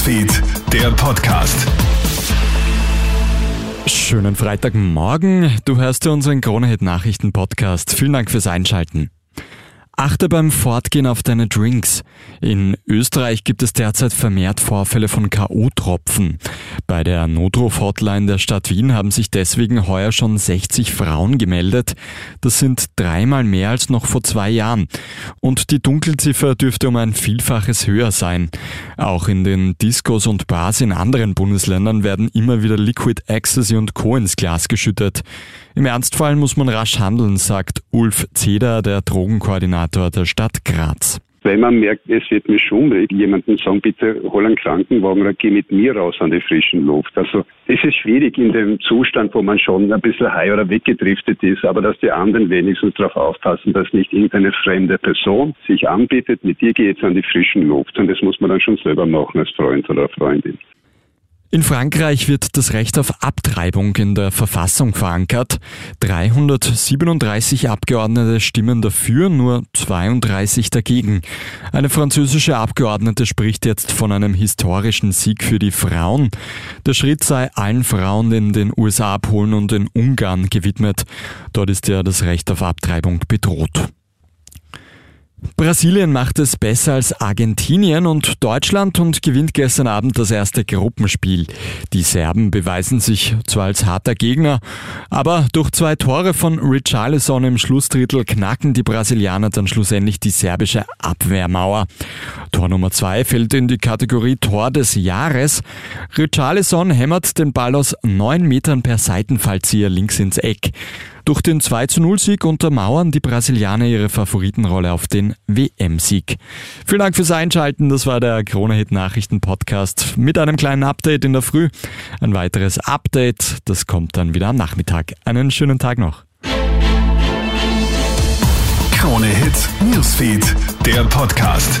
Newsfeed, der Podcast. Schönen Freitagmorgen. Du hörst unseren Kronehit Nachrichten Podcast. Vielen Dank fürs Einschalten. Achte beim Fortgehen auf deine Drinks. In Österreich gibt es derzeit vermehrt Vorfälle von K.O.-Tropfen. Bei der Notruf-Hotline der Stadt Wien haben sich deswegen heuer schon 60 Frauen gemeldet. Das sind dreimal mehr als noch vor zwei Jahren. Und die Dunkelziffer dürfte um ein Vielfaches höher sein. Auch in den Discos und Bars in anderen Bundesländern werden immer wieder Liquid Ecstasy und Co. ins Glas geschüttet. Im Ernstfall muss man rasch handeln, sagt Ulf Zeder, der Drogenkoordinator der Stadt Graz. Wenn man merkt, es wird mir schummrig, jemanden sagen, bitte hol einen Krankenwagen oder geh mit mir raus an die frischen Luft. Also es ist schwierig in dem Zustand, wo man schon ein bisschen high oder weggedriftet ist, aber dass die anderen wenigstens darauf aufpassen, dass nicht irgendeine fremde Person sich anbietet, mit dir geht es an die frischen Luft. Und das muss man dann schon selber machen als Freund oder Freundin. In Frankreich wird das Recht auf Abtreibung in der Verfassung verankert. 337 Abgeordnete stimmen dafür, nur 32 dagegen. Eine französische Abgeordnete spricht jetzt von einem historischen Sieg für die Frauen. Der Schritt sei allen Frauen in den USA, Polen und in Ungarn gewidmet. Dort ist ja das Recht auf Abtreibung bedroht. Brasilien macht es besser als Argentinien und Deutschland und gewinnt gestern Abend das erste Gruppenspiel. Die Serben beweisen sich zwar als harter Gegner, aber durch zwei Tore von Richarlison im Schlussdrittel knacken die Brasilianer dann schlussendlich die serbische Abwehrmauer. Tor Nummer zwei fällt in die Kategorie Tor des Jahres. Richarlison hämmert den Ball aus neun Metern per Seitenfallzieher links ins Eck. Durch den 2 0 Sieg untermauern die Brasilianer ihre Favoritenrolle auf den WM-Sieg. Vielen Dank fürs Einschalten. Das war der Krone-Hit Nachrichten Podcast mit einem kleinen Update in der Früh. Ein weiteres Update, das kommt dann wieder am Nachmittag. Einen schönen Tag noch. Krone-Hit Newsfeed, der Podcast.